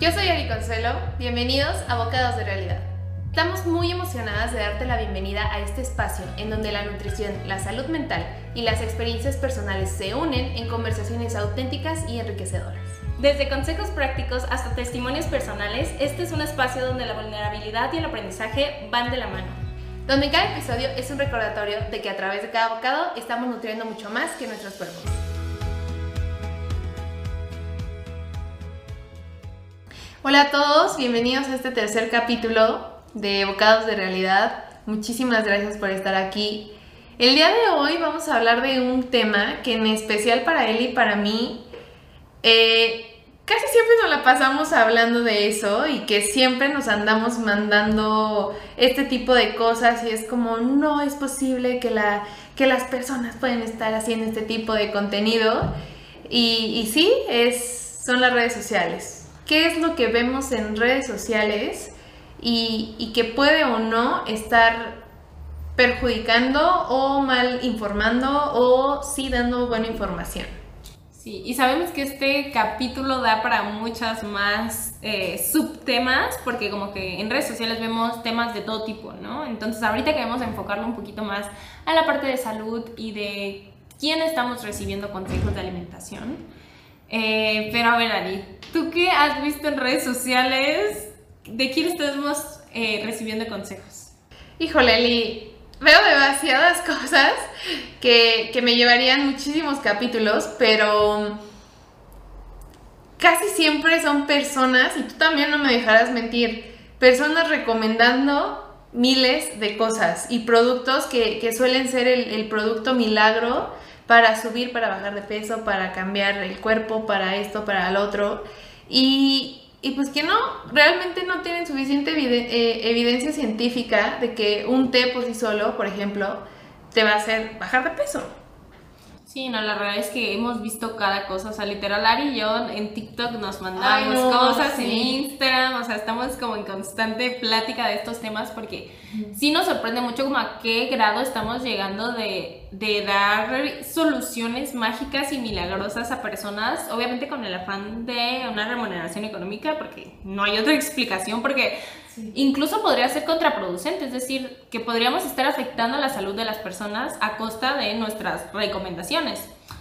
Yo soy Ari Consuelo, bienvenidos a Bocados de Realidad. Estamos muy emocionadas de darte la bienvenida a este espacio en donde la nutrición, la salud mental y las experiencias personales se unen en conversaciones auténticas y enriquecedoras. Desde consejos prácticos hasta testimonios personales, este es un espacio donde la vulnerabilidad y el aprendizaje van de la mano. Donde cada episodio es un recordatorio de que a través de cada bocado estamos nutriendo mucho más que nuestros cuerpos. Hola a todos, bienvenidos a este tercer capítulo de Bocados de Realidad. Muchísimas gracias por estar aquí. El día de hoy vamos a hablar de un tema que en especial para él y para mí, eh, casi siempre nos la pasamos hablando de eso y que siempre nos andamos mandando este tipo de cosas y es como no es posible que, la, que las personas pueden estar haciendo este tipo de contenido. Y, y sí, es, son las redes sociales qué es lo que vemos en redes sociales y, que puede o no estar perjudicando o mal informando o sí dando buena información. Sí, y sabemos que este capítulo da para muchas más eh, subtemas, porque como que en redes sociales vemos temas de todo tipo, ¿no? Entonces ahorita queremos enfocarlo un poquito más a la parte de salud y de quién estamos recibiendo consejos de alimentación. Eh, pero a ver, Ari, ¿tú qué has visto en redes sociales? ¿De quién estamos eh, recibiendo consejos? Híjole, Eli, veo demasiadas cosas que, que me llevarían muchísimos capítulos, pero casi siempre son personas, y tú también no me dejarás mentir, personas recomendando miles de cosas y productos que, que suelen ser el producto milagro para subir, para bajar de peso, para cambiar el cuerpo, para esto, para el otro. Y, pues que no, realmente no tienen suficiente eh, evidencia científica de que un té por sí solo, por ejemplo, te va a hacer bajar de peso. Sí, no, la realidad es que hemos visto cada cosa, o sea, literal, Ari y yo en TikTok nos mandamos cosas, en Instagram, o sea, estamos como en constante plática de estos temas porque sí nos sorprende mucho como a qué grado estamos llegando de, de dar soluciones mágicas y milagrosas a personas, obviamente con el afán de una remuneración económica, porque no hay otra explicación, porque Incluso podría ser contraproducente, es decir, que podríamos estar afectando la salud de las personas a costa de nuestras recomendaciones.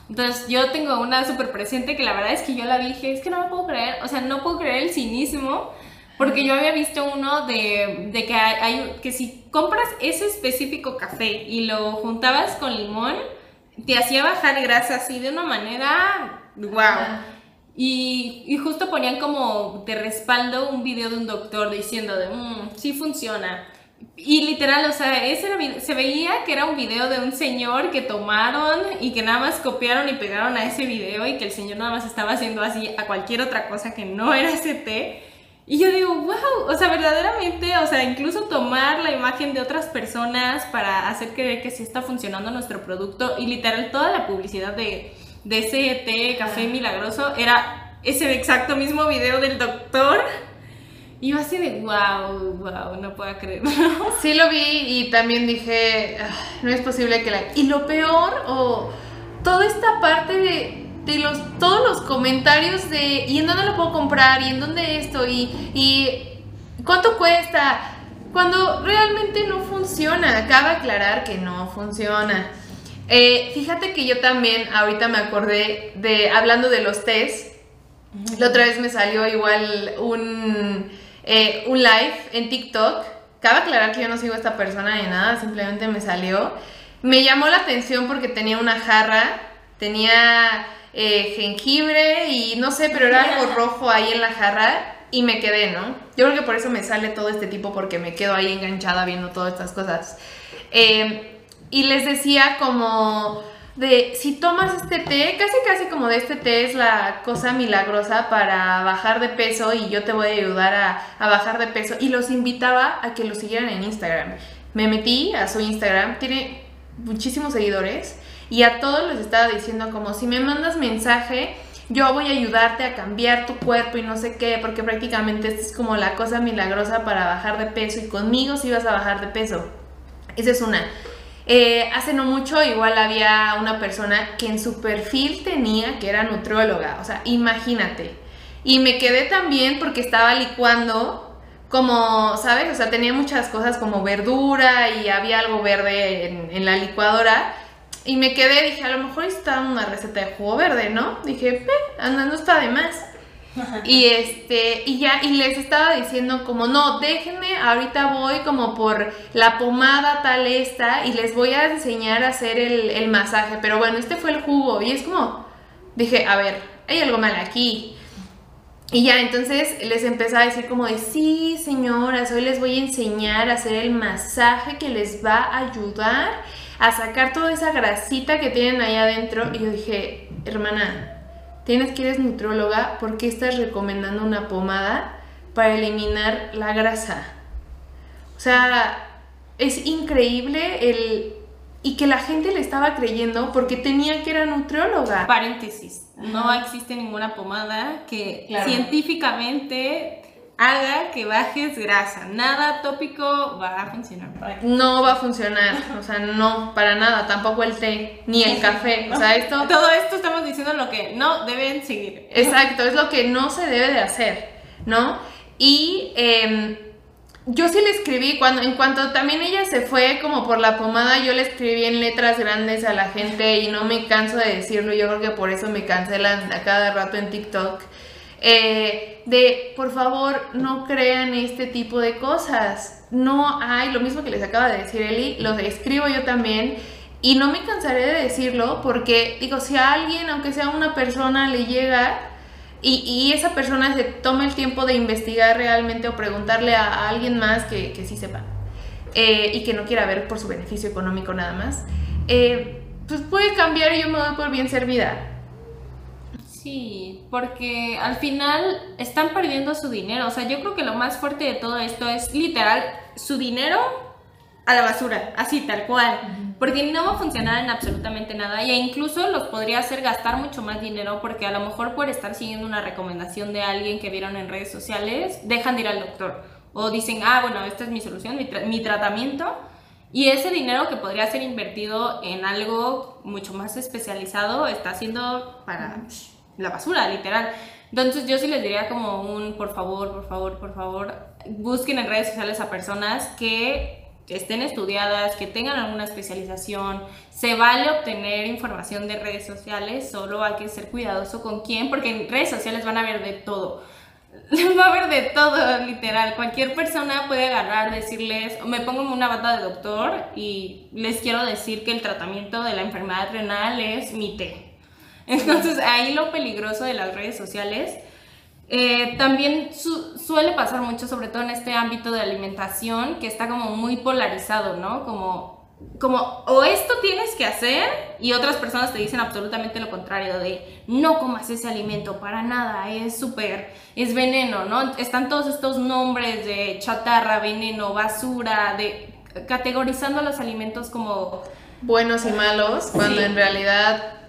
Entonces yo tengo una súper presente que la verdad es que yo la dije, es que no me puedo creer, o sea, no puedo creer el cinismo, porque yo había visto uno de, de que, hay, que si compras ese específico café y lo juntabas con limón, te hacía bajar grasa así de una manera, wow. Y, justo ponían como de respaldo un video de un doctor diciendo de, mmm, sí funciona. Y literal, o sea, ese se veía que era un video de un señor que tomaron y que nada más copiaron y pegaron a ese video y que el señor nada más estaba haciendo así a cualquier otra cosa que no era ese té. Y yo digo, wow, o sea, verdaderamente, o sea, incluso tomar la imagen de otras personas para hacer creer que sí está funcionando nuestro producto y literal toda la publicidad de de ese té café milagroso era ese exacto mismo video del doctor. Y yo así de, wow, wow, no puedo creerlo. Sí lo vi y también dije, no es posible que la... Y lo peor, o toda esta parte de, de todos los comentarios de, ¿y en dónde lo puedo comprar? ¿Y en dónde esto? ¿Y, y cuánto cuesta? Cuando realmente no funciona. Acaba de aclarar que no funciona. Eh, fíjate que yo también ahorita me acordé de, hablando de los test, la otra vez me salió igual un, eh, un live en TikTok. Cabe aclarar que yo no sigo a esta persona ni nada, simplemente me salió. Me llamó la atención porque tenía una jarra, tenía eh, jengibre y no sé, pero era algo rojo ahí en la jarra y me quedé, ¿no? Yo creo que por eso me sale todo este tipo porque me quedo ahí enganchada viendo todas estas cosas. Eh, y les decía como de si tomas este té, casi casi como de este té es la cosa milagrosa para bajar de peso y yo te voy a ayudar a, bajar de peso y los invitaba a que lo siguieran en Instagram. Me metí a su Instagram, tiene muchísimos seguidores y a todos les estaba diciendo como si me mandas mensaje yo voy a ayudarte a cambiar tu cuerpo y no sé qué, porque prácticamente esta es como la cosa milagrosa para bajar de peso y conmigo sí vas a bajar de peso. Esa es una. Eh, hace no mucho igual había una persona que en su perfil tenía que era nutrióloga, o sea, imagínate. Y me quedé también porque estaba licuando como, ¿sabes? O sea, tenía muchas cosas como verdura y había algo verde en, la licuadora. Y me quedé, dije, a lo mejor está una receta de jugo verde, ¿no? Dije, andando está de más. y este, y ya, y les estaba diciendo como, no, déjenme, ahorita voy como por la pomada tal esta y les voy a enseñar a hacer el, el masaje. Pero bueno, este fue el jugo y es como, dije, a ver, hay algo mal aquí. Y ya, entonces les empecé a decir como de, sí, señoras, hoy les voy a enseñar a hacer el masaje que les va a ayudar a sacar toda esa grasita que tienen ahí adentro. Y yo dije, hermana, tienes que eres nutróloga, ¿por qué estás recomendando una pomada para eliminar la grasa? O sea, es increíble el... Y que la gente le estaba creyendo porque tenía que era nutrióloga. Paréntesis, no existe ninguna pomada que científicamente haga que bajes grasa. Nada tópico va a funcionar. No va a funcionar, o sea, no, para nada, tampoco el té, ni el café, o sea, esto... Todo esto estamos diciendo lo que no deben seguir. Exacto, es lo que no se debe de hacer, ¿no? Y em, yo sí le escribí, cuando, en cuanto también ella se fue como por la pomada, yo le escribí en letras grandes a la gente y no me canso de decirlo, yo creo que por eso me cancelan a cada rato en TikTok eh, de por favor no crean este tipo de cosas. No hay, lo mismo que les acaba de decir Eli, lo escribo yo también. Y no me cansaré de decirlo porque, digo, si a alguien, aunque sea una persona, le llega y, esa persona se toma el tiempo de investigar realmente o preguntarle a, alguien más que, que sí sepa eh, y que no quiera ver por su beneficio económico nada más, eh, pues puede cambiar y yo me doy por bien servida. Sí, porque al final están perdiendo su dinero. O sea, yo creo que lo más fuerte de todo esto es literal su dinero a la basura, así tal cual. Porque no va a funcionar en absolutamente nada. E incluso los podría hacer gastar mucho más dinero porque a lo mejor por estar siguiendo una recomendación de alguien que vieron en redes sociales, dejan de ir al doctor. O dicen, ah, bueno, esta es mi solución, mi, tratamiento. Y ese dinero que podría ser invertido en algo mucho más especializado está siendo para la basura, literal. Entonces yo sí les diría como un, por favor, por favor, por favor, busquen en redes sociales a personas que estén estudiadas, que tengan alguna especialización. Se vale obtener información de redes sociales, solo hay que ser cuidadoso con quién, porque en redes sociales van a ver de todo. Va a haber de todo, literal. Cualquier persona puede agarrar, decirles, me pongo una bata de doctor y les quiero decir que el tratamiento de la enfermedad renal es mi té entonces ahí lo peligroso de las redes sociales. Eh, también suele pasar mucho, sobre todo en este ámbito de alimentación, que está como muy polarizado, ¿no? Como, como o esto tienes que hacer y otras personas te dicen absolutamente lo contrario, de no comas ese alimento para nada, es súper, es veneno, ¿no? Están todos estos nombres de chatarra, veneno, basura, de categorizando los alimentos como buenos y malos, cuando en realidad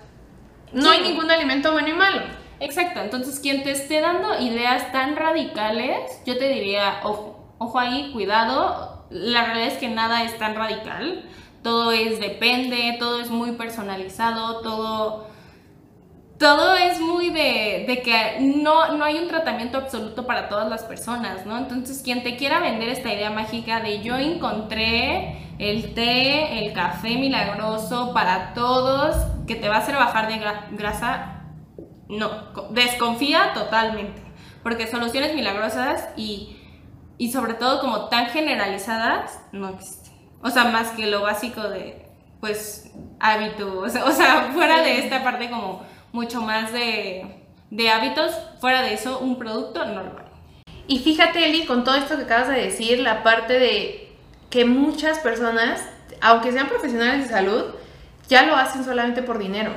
no hay ningún alimento bueno y malo. Exacto, entonces quien te esté dando ideas tan radicales, yo te diría, ojo, ojo ahí, cuidado, la realidad es que nada es tan radical, todo es depende, todo es muy personalizado, todo, todo es muy de, de que no, no hay un tratamiento absoluto para todas las personas, ¿no? Entonces quien te quiera vender esta idea mágica de yo encontré el té, el café milagroso para todos, que te va a hacer bajar de grasa, no, desconfía totalmente, porque soluciones milagrosas y, y sobre todo como tan generalizadas no existen. O sea, más que lo básico de, pues, hábitos, o sea, fuera de esta parte como mucho más de, de hábitos, fuera de eso, un producto normal. Y fíjate, Eli, con todo esto que acabas de decir, la parte de que muchas personas, aunque sean profesionales de salud, ya lo hacen solamente por dinero.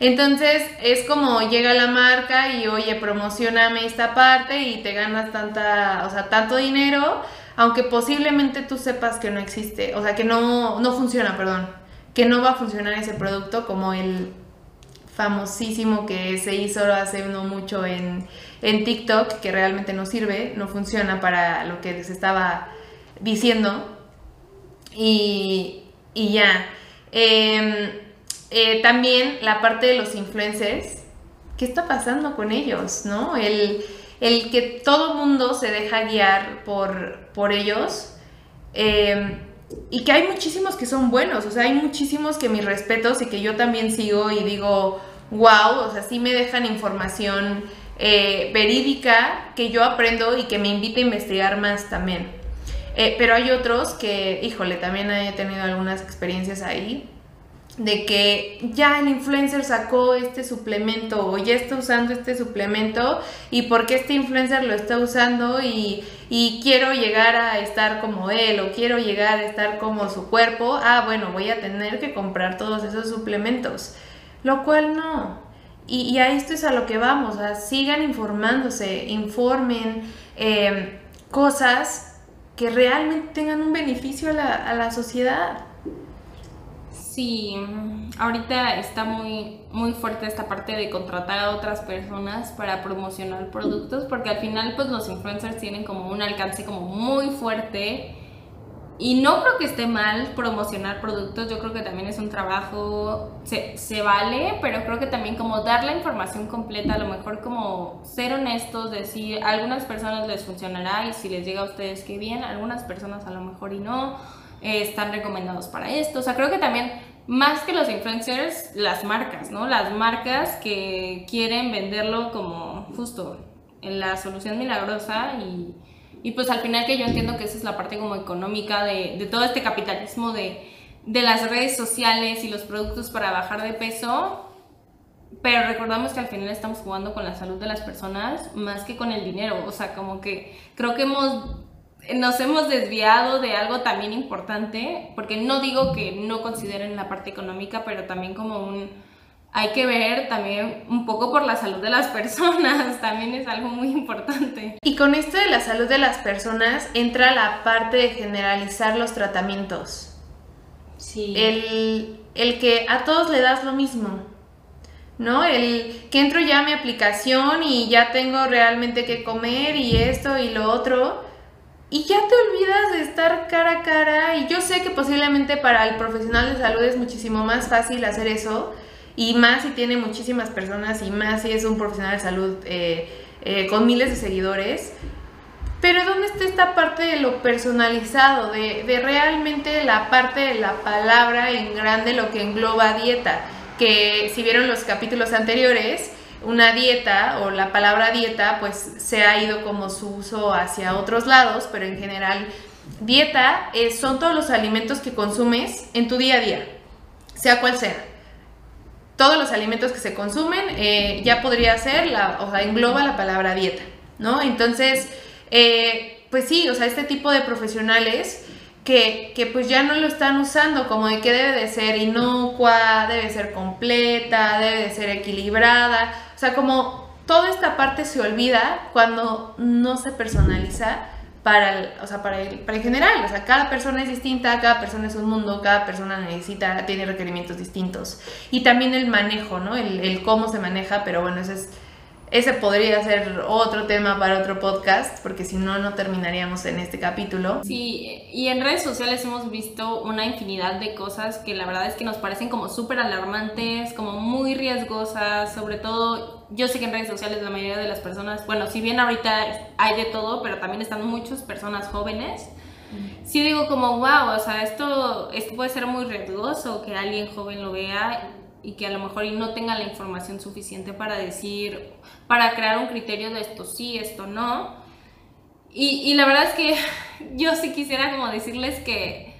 Entonces es como llega la marca y oye, promocioname esta parte y te ganas tanta, o sea, tanto dinero, aunque posiblemente tú sepas que no existe, o sea, que no, no funciona, perdón, que no va a funcionar ese producto como el famosísimo que se hizo hace no mucho en, en TikTok, que realmente no sirve, no funciona para lo que les estaba diciendo. Y, y ya. Em, eh, también la parte de los influencers, ¿qué está pasando con ellos? ¿No? El, el que todo mundo se deja guiar por, por ellos. Eh, y que hay muchísimos que son buenos, o sea, hay muchísimos que mis respetos y que yo también sigo y digo, wow, o sea, sí me dejan información eh, verídica que yo aprendo y que me invita a investigar más también. Eh, pero hay otros que, híjole, también he tenido algunas experiencias ahí de que ya el influencer sacó este suplemento o ya está usando este suplemento y porque este influencer lo está usando y, y, quiero llegar a estar como él o quiero llegar a estar como su cuerpo, ah, bueno, voy a tener que comprar todos esos suplementos, lo cual no. Y, y a esto es a lo que vamos, sigan informándose, informen eh, cosas que realmente tengan un beneficio a la, a la sociedad. Sí, ahorita está muy, muy fuerte esta parte de contratar a otras personas para promocionar productos, porque al final pues los influencers tienen como un alcance como muy fuerte y no creo que esté mal promocionar productos, yo creo que también es un trabajo, se, se vale, pero creo que también como dar la información completa, a lo mejor como ser honestos, decir, a algunas personas les funcionará y si les llega a ustedes qué bien, algunas personas a lo mejor y no eh, están recomendados para esto. O sea, creo que también más que los influencers, las marcas, ¿no? Las marcas que quieren venderlo como justo en la solución milagrosa y, y pues al final que yo entiendo que esa es la parte como económica de, de todo este capitalismo de, de las redes sociales y los productos para bajar de peso, pero recordamos que al final estamos jugando con la salud de las personas más que con el dinero. O sea, como que creo que hemos nos hemos desviado de algo también importante, porque no digo que no consideren la parte económica, pero también como un, hay que ver también un poco por la salud de las personas, también es algo muy importante. Y con esto de la salud de las personas entra la parte de generalizar los tratamientos. Sí. El, el que a todos le das lo mismo. ¿no? El que entro ya a mi aplicación y ya tengo realmente que comer y esto y lo otro y ya te olvidas de estar cara a cara y yo sé que posiblemente para el profesional de salud es muchísimo más fácil hacer eso y más si tiene muchísimas personas y más si es un profesional de salud eh, eh, con miles de seguidores. Pero ¿dónde está esta parte de lo personalizado, de, de realmente la parte de la palabra en grande, lo que engloba dieta? Que si vieron los capítulos anteriores, una dieta o la palabra dieta pues se ha ido como su uso hacia otros lados, pero en general dieta son todos los alimentos que consumes en tu día a día, sea cual sea. Todos los alimentos que se consumen eh, ya podría ser, la, o sea, engloba la palabra dieta, ¿no? Entonces, eh, pues sí, o sea, este tipo de profesionales que, que, pues ya no lo están usando como de que debe de ser inocua, debe ser completa, debe de ser equilibrada. O sea, como toda esta parte se olvida cuando no se personaliza para el, o sea, para el, para el general. O sea, cada persona es distinta, cada persona es un mundo, cada persona necesita, tiene requerimientos distintos. Y también el manejo, ¿no? El, el cómo se maneja, pero bueno, eso es ese podría ser otro tema para otro podcast, porque si no, no terminaríamos en este capítulo. Sí, y en redes sociales hemos visto una infinidad de cosas que la verdad es que nos parecen como súper alarmantes, como muy riesgosas, sobre todo, yo sé que en redes sociales la mayoría de las personas, bueno, si bien ahorita hay de todo, pero también están muchas personas jóvenes. Sí digo como, wow, o sea, esto, esto puede ser muy riesgoso que alguien joven lo vea y que a lo mejor no tenga la información suficiente para decir, para crear un criterio de esto sí, esto no. Y, y la verdad es que yo sí quisiera como decirles que,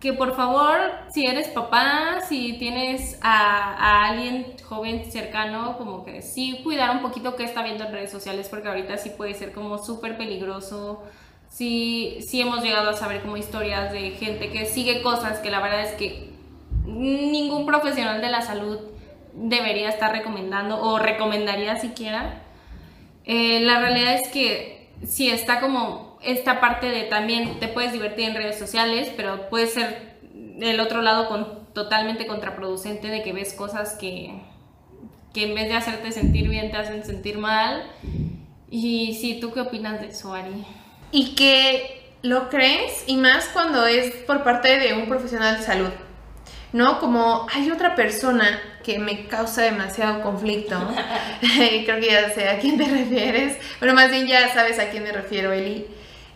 que por favor, si eres papá, si tienes a, a, alguien joven cercano, como que sí cuidar un poquito qué está viendo en redes sociales, porque ahorita sí puede ser como súper peligroso. Sí, sí hemos llegado a saber como historias de gente que sigue cosas que la verdad es que ningún profesional de la salud debería estar recomendando o recomendaría siquiera. Eh, la realidad es que si está como esta parte de también te puedes divertir en redes sociales, pero puede ser el otro lado con, totalmente contraproducente de que ves cosas que, que en vez de hacerte sentir bien te hacen sentir mal. Y sí, ¿tú qué opinas de eso, Ari? Y que lo crees, y más cuando es por parte de un profesional de salud ¿no? Como hay otra persona que me causa demasiado conflicto, creo que ya sé a quién te refieres, pero más bien ya sabes a quién me refiero, Eli,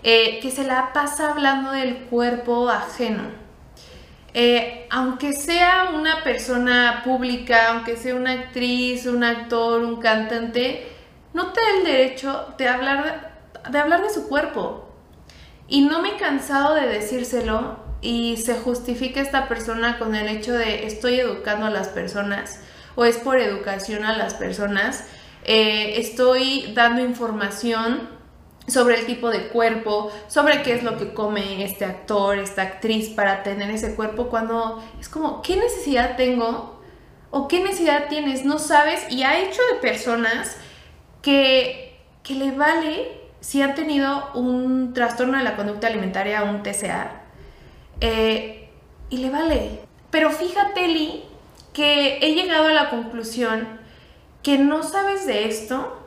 eh, que se la pasa hablando del cuerpo ajeno. Eh, aunque sea una persona pública, aunque sea una actriz, un actor, un cantante, no te da el derecho de hablar de, hablar de su cuerpo. Y no me he cansado de decírselo y se justifica esta persona con el hecho de estoy educando a las personas o es por educación a las personas, eh, estoy dando información sobre el tipo de cuerpo, sobre qué es lo que come este actor, esta actriz para tener ese cuerpo, cuando es como, ¿qué necesidad tengo? ¿O qué necesidad tienes? No sabes y ha hecho de personas que, que le vale si han tenido un trastorno de la conducta alimentaria, un TCA, eh, y le vale. Pero fíjate, Lee, que he llegado a la conclusión que no sabes de esto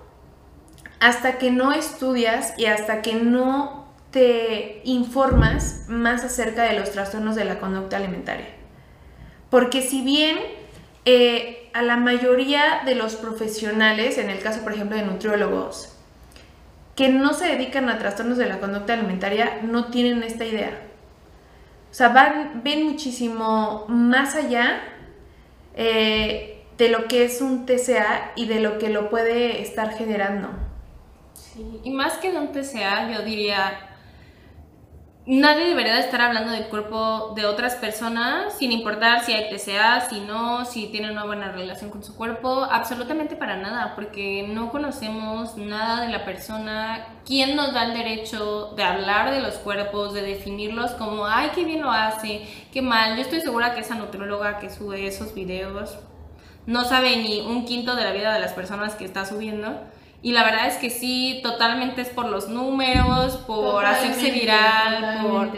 hasta que no estudias y hasta que no te informas más acerca de los trastornos de la conducta alimentaria. Porque si bien eh, a la mayoría de los profesionales, en el caso por ejemplo de nutriólogos, que no se dedican a trastornos de la conducta alimentaria, no tienen esta idea. Sea, van, ven muchísimo más allá eh, de lo que es un TCA y de lo que lo puede estar generando. Y más que de un TCA, yo diría, nadie debería de estar hablando del cuerpo de otras personas, sin importar si hay TCA, si no, si tienen una buena relación con su cuerpo, absolutamente para nada, porque no conocemos nada de la persona, quién nos da el derecho de hablar de los cuerpos, de definirlos como, ay, qué bien lo hace, qué mal. Yo estoy segura que esa nutróloga que sube esos videos no sabe ni un quinto de la vida de las personas que está subiendo y la verdad es que sí, totalmente es por los números, por hacerse viral, por...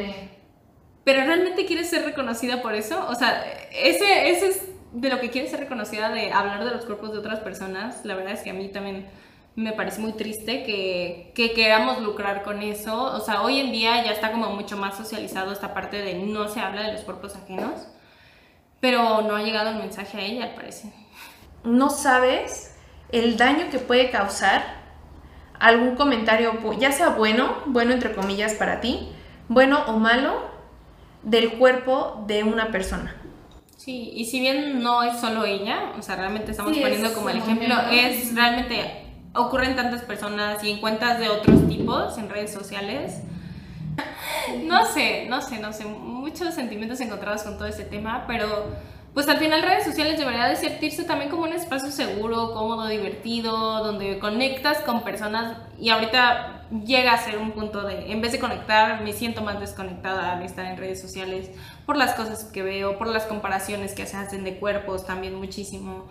Pero realmente quieres ser reconocida por eso? O sea, ese, ese es de lo que quieres ser reconocida, de hablar de los cuerpos de otras personas. La verdad es que a mí también me parece muy triste que, que queramos lucrar con eso. O sea, hoy en día ya está como mucho más socializado esta parte de no se habla de los cuerpos ajenos. Pero no ha llegado el mensaje a ella, al parecer. No sabes el daño que puede causar algún comentario, ya sea bueno, bueno entre comillas para ti, bueno o malo, del cuerpo de una persona. Sí, y si bien no es solo ella, o sea, realmente estamos poniendo como el ejemplo, es realmente ocurren tantas personas y en cuentas de otros tipos en redes sociales. No sé, no sé, no sé, muchos sentimientos encontrados con todo este tema, pero pues al final redes sociales debería de sentirse también como un espacio seguro, cómodo, divertido, donde conectas con personas y ahorita llega a ser un punto de, en vez de conectar, me siento más desconectada al estar en redes sociales por las cosas que veo, por las comparaciones que se hacen de cuerpos también muchísimo,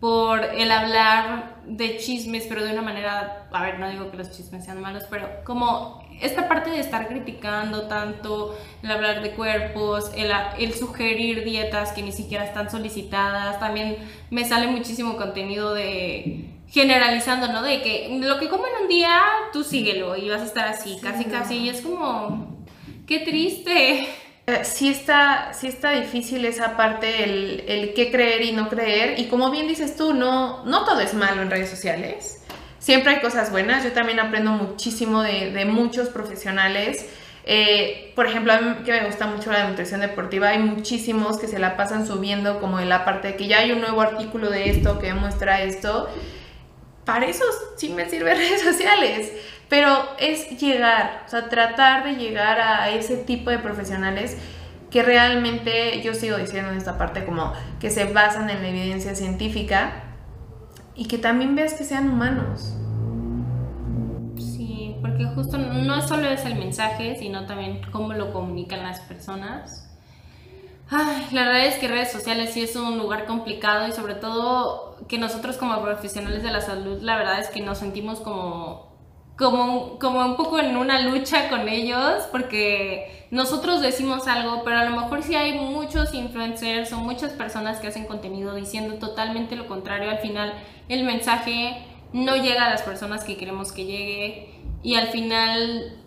por el hablar de chismes, pero de una manera, a ver, no digo que los chismes sean malos, pero como esta parte de estar criticando tanto, el hablar de cuerpos, el, el, sugerir dietas que ni siquiera están solicitadas, también me sale muchísimo contenido de generalizando, ¿no? De que lo que comen un día, tú síguelo y vas a estar así, casi casi, y es como, qué triste. Eh, sí está, sí está difícil esa parte, el, el qué creer y no creer, y como bien dices tú, no, no todo es malo en redes sociales siempre hay cosas buenas. Yo también aprendo muchísimo de, muchos profesionales. Eh, por ejemplo, a mí que me gusta mucho la nutrición deportiva, hay muchísimos que se la pasan subiendo como en la parte de que ya hay un nuevo artículo de esto que muestra esto. Para eso sí me sirven redes sociales, pero es llegar, o sea, tratar de llegar a ese tipo de profesionales que realmente yo sigo diciendo en esta parte como que se basan en la evidencia científica y que también veas que sean humanos. Sí, porque justo no solo es el mensaje, sino también cómo lo comunican las personas. Ay, la verdad es que redes sociales sí es un lugar complicado y sobre todo que nosotros como profesionales de la salud, la verdad es que nos sentimos como como, como un poco en una lucha con ellos, porque nosotros decimos algo, pero a lo mejor sí hay muchos influencers o muchas personas que hacen contenido diciendo totalmente lo contrario. Al final el mensaje no llega a las personas que queremos que llegue y al final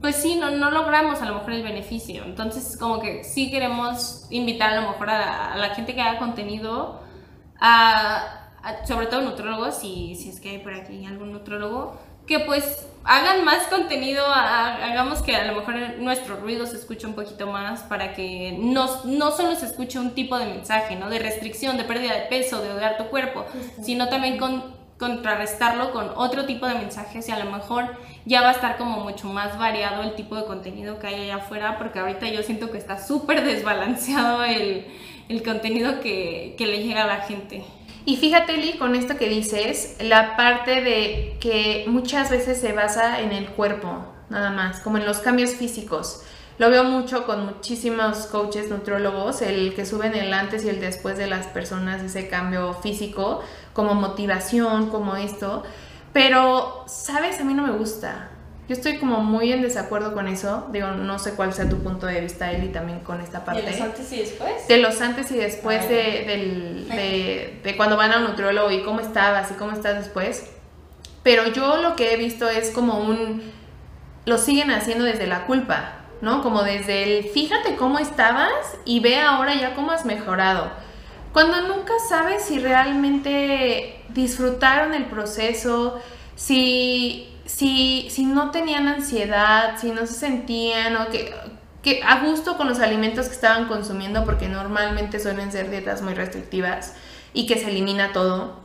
pues sí, no, no logramos a lo mejor el beneficio. Entonces, como que sí queremos invitar a lo mejor a, la gente que haga contenido, a, sobre todo nutrólogos, si, si es que hay por aquí algún nutrólogo, que pues hagan más contenido, hagamos que a lo mejor nuestro ruido se escuche un poquito más para que no, no solo se escuche un tipo de mensaje, ¿no? De restricción, de pérdida de peso, de odiar tu cuerpo, sino también con contrarrestarlo con otro tipo de mensajes y a lo mejor ya va a estar como mucho más variado el tipo de contenido que hay allá afuera, porque ahorita yo siento que está súper desbalanceado el, el contenido que, que le llega a la gente. Y fíjate, Lee, con esto que dices, la parte de que muchas veces se basa en el cuerpo, nada más, como en los cambios físicos. Lo veo mucho con muchísimos coaches nutrólogos, el que suben el antes y el después de las personas, ese cambio físico, como motivación, como esto. Pero, ¿sabes? A mí no me gusta. Yo estoy como muy en desacuerdo con eso. Digo, no sé cuál sea tu punto de vista, Eli, también con esta parte. ¿De los antes y después? De los antes y después de, de, de, cuando van a un nutriólogo y cómo estabas y cómo estás después. Pero yo lo que he visto es como un... Lo siguen haciendo desde la culpa. ¿no? Como desde el fíjate cómo estabas y ve ahora ya cómo has mejorado. Cuando nunca sabes si realmente disfrutaron el proceso, si, si, si no tenían ansiedad, si no se sentían o que, que a gusto con los alimentos que estaban consumiendo, porque normalmente suelen ser dietas muy restrictivas y que se elimina todo.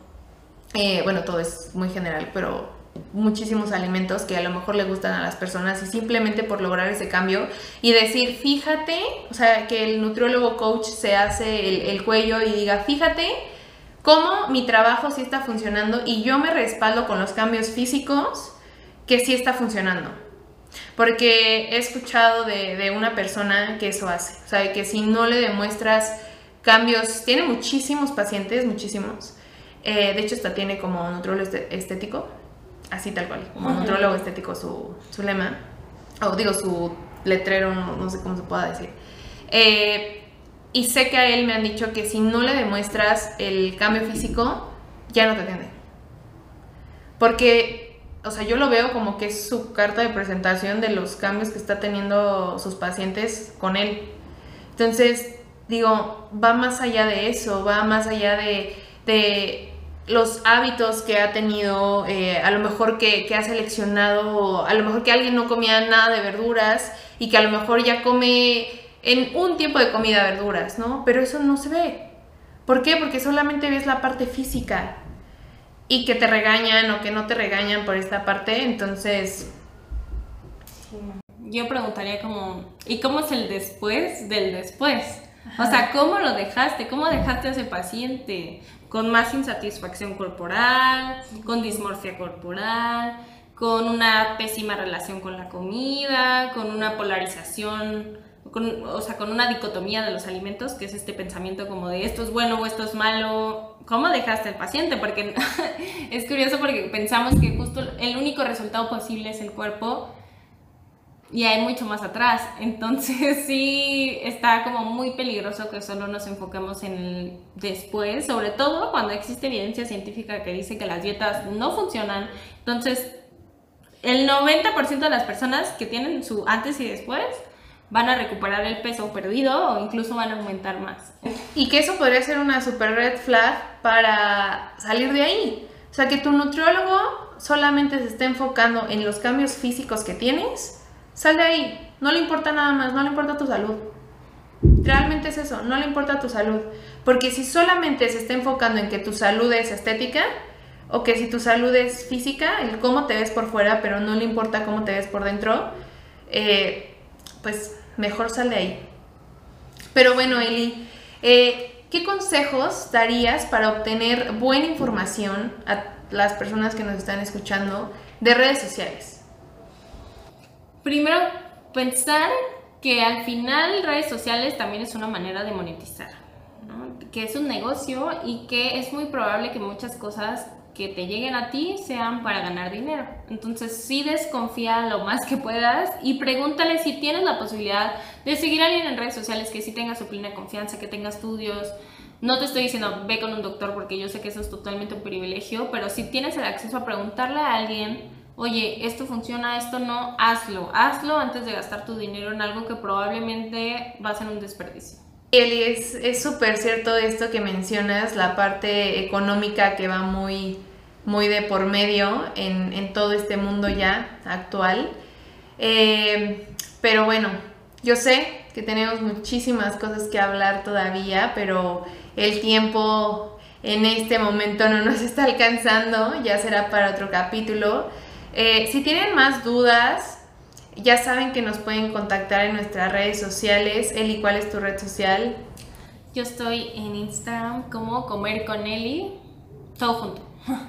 Eh, bueno, todo es muy general, pero muchísimos alimentos que a lo mejor le gustan a las personas y simplemente por lograr ese cambio y decir, fíjate, o sea, que el nutriólogo coach se hace el, cuello y diga, fíjate cómo mi trabajo sí está funcionando y yo me respaldo con los cambios físicos que sí está funcionando. Porque he escuchado de, una persona que eso hace, o sea, que si no le demuestras cambios, tiene muchísimos pacientes, muchísimos. Eh, de hecho, esta tiene como nutrólogo estético así tal cual, como nutrólogo estético su, su, lema, o digo su letrero, no, sé cómo se pueda decir. Eh, y sé que a él me han dicho que si no le demuestras el cambio físico, ya no te atiende. Porque, o sea, yo lo veo como que es su carta de presentación de los cambios que está teniendo sus pacientes con él. Entonces, digo, va más allá de eso, va más allá de, de los hábitos que ha tenido, eh, a lo mejor que, ha seleccionado, a lo mejor que alguien no comía nada de verduras y que a lo mejor ya come en un tiempo de comida verduras, ¿no? Pero eso no se ve. ¿Por qué? Porque solamente ves la parte física y que te regañan o que no te regañan por esta parte, entonces... Yo preguntaría como, ¿y cómo es el después del después? O sea, ¿cómo lo dejaste? ¿Cómo dejaste a ese paciente? con más insatisfacción corporal, con dismorfia corporal, con una pésima relación con la comida, con una polarización, o sea, con una dicotomía de los alimentos, que es este pensamiento como de esto es bueno o esto es malo. ¿Cómo dejaste al paciente? Porque es curioso porque pensamos que justo el único resultado posible es el cuerpo y hay mucho más atrás. Entonces sí está como muy peligroso que solo nos enfoquemos en el después, sobre todo cuando existe evidencia científica que dice que las dietas no funcionan. Entonces, el 90% de las personas que tienen su antes y después van a recuperar el peso perdido o incluso van a aumentar más. Y que eso podría ser una super red flag para salir de ahí. O sea, que tu nutriólogo solamente se esté enfocando en los cambios físicos que tienes Sal de ahí, no le importa nada más, no le importa tu salud. Realmente es eso, no le importa tu salud. Porque si solamente se está enfocando en que tu salud es estética, o que si tu salud es física, el cómo te ves por fuera, pero no le importa cómo te ves por dentro, eh, pues mejor sal de ahí. Pero bueno, Eli, eh, ¿qué consejos darías para obtener buena información a las personas que nos están escuchando de redes sociales? Primero, pensar que al final redes sociales también es una manera de monetizar, que es un negocio y que es muy probable que muchas cosas que te lleguen a ti sean para ganar dinero. Entonces sí desconfía lo más que puedas y pregúntale si tienes la posibilidad de seguir a alguien en redes sociales que sí tenga su plena confianza, que tenga estudios. No te estoy diciendo ve con un doctor porque yo sé que eso es totalmente un privilegio, pero si tienes el acceso a preguntarle a alguien oye, esto funciona, esto no, hazlo, hazlo antes de gastar tu dinero en algo que probablemente va a ser un desperdicio. Eli, es súper cierto esto que mencionas, la parte económica que va muy, muy de por medio en, todo este mundo ya actual. Eh, pero bueno, yo sé que tenemos muchísimas cosas que hablar todavía, pero el tiempo en este momento no nos está alcanzando, ya será para otro capítulo. Eh, si tienen más dudas, ya saben que nos pueden contactar en nuestras redes sociales. Eli, ¿cuál es tu red social? Yo estoy en Instagram como Comer con Eli, todo junto.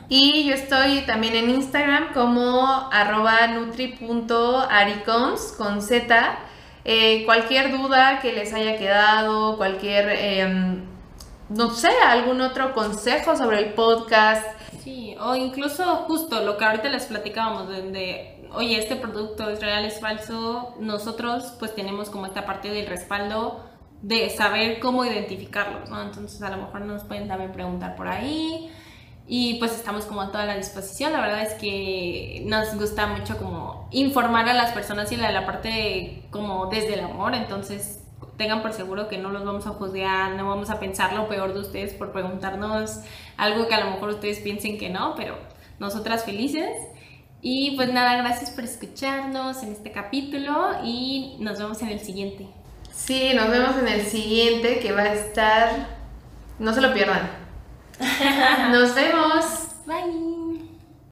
Y yo estoy también en Instagram como arroba nutri.aricoms con Z. Eh, cualquier duda que les haya quedado, cualquier, em, no sé, algún otro consejo sobre el podcast. Sí, o incluso justo lo que ahorita les platicábamos, de, oye, este producto es real, es falso, nosotros pues tenemos como esta parte del respaldo de saber cómo identificarlos, ¿no? Entonces a lo mejor nos pueden también preguntar por ahí y pues estamos como a toda la disposición. La verdad es que nos gusta mucho como informar a las personas y la, parte como desde el amor, entonces tengan por seguro que no los vamos a juzgar, no vamos a pensar lo peor de ustedes por preguntarnos algo que a lo mejor ustedes piensen que no, pero nosotras felices. Y pues nada, gracias por escucharnos en este capítulo y nos vemos en el siguiente. Sí, nos vemos en el siguiente que va a estar... No se lo pierdan. Nos vemos. Bye.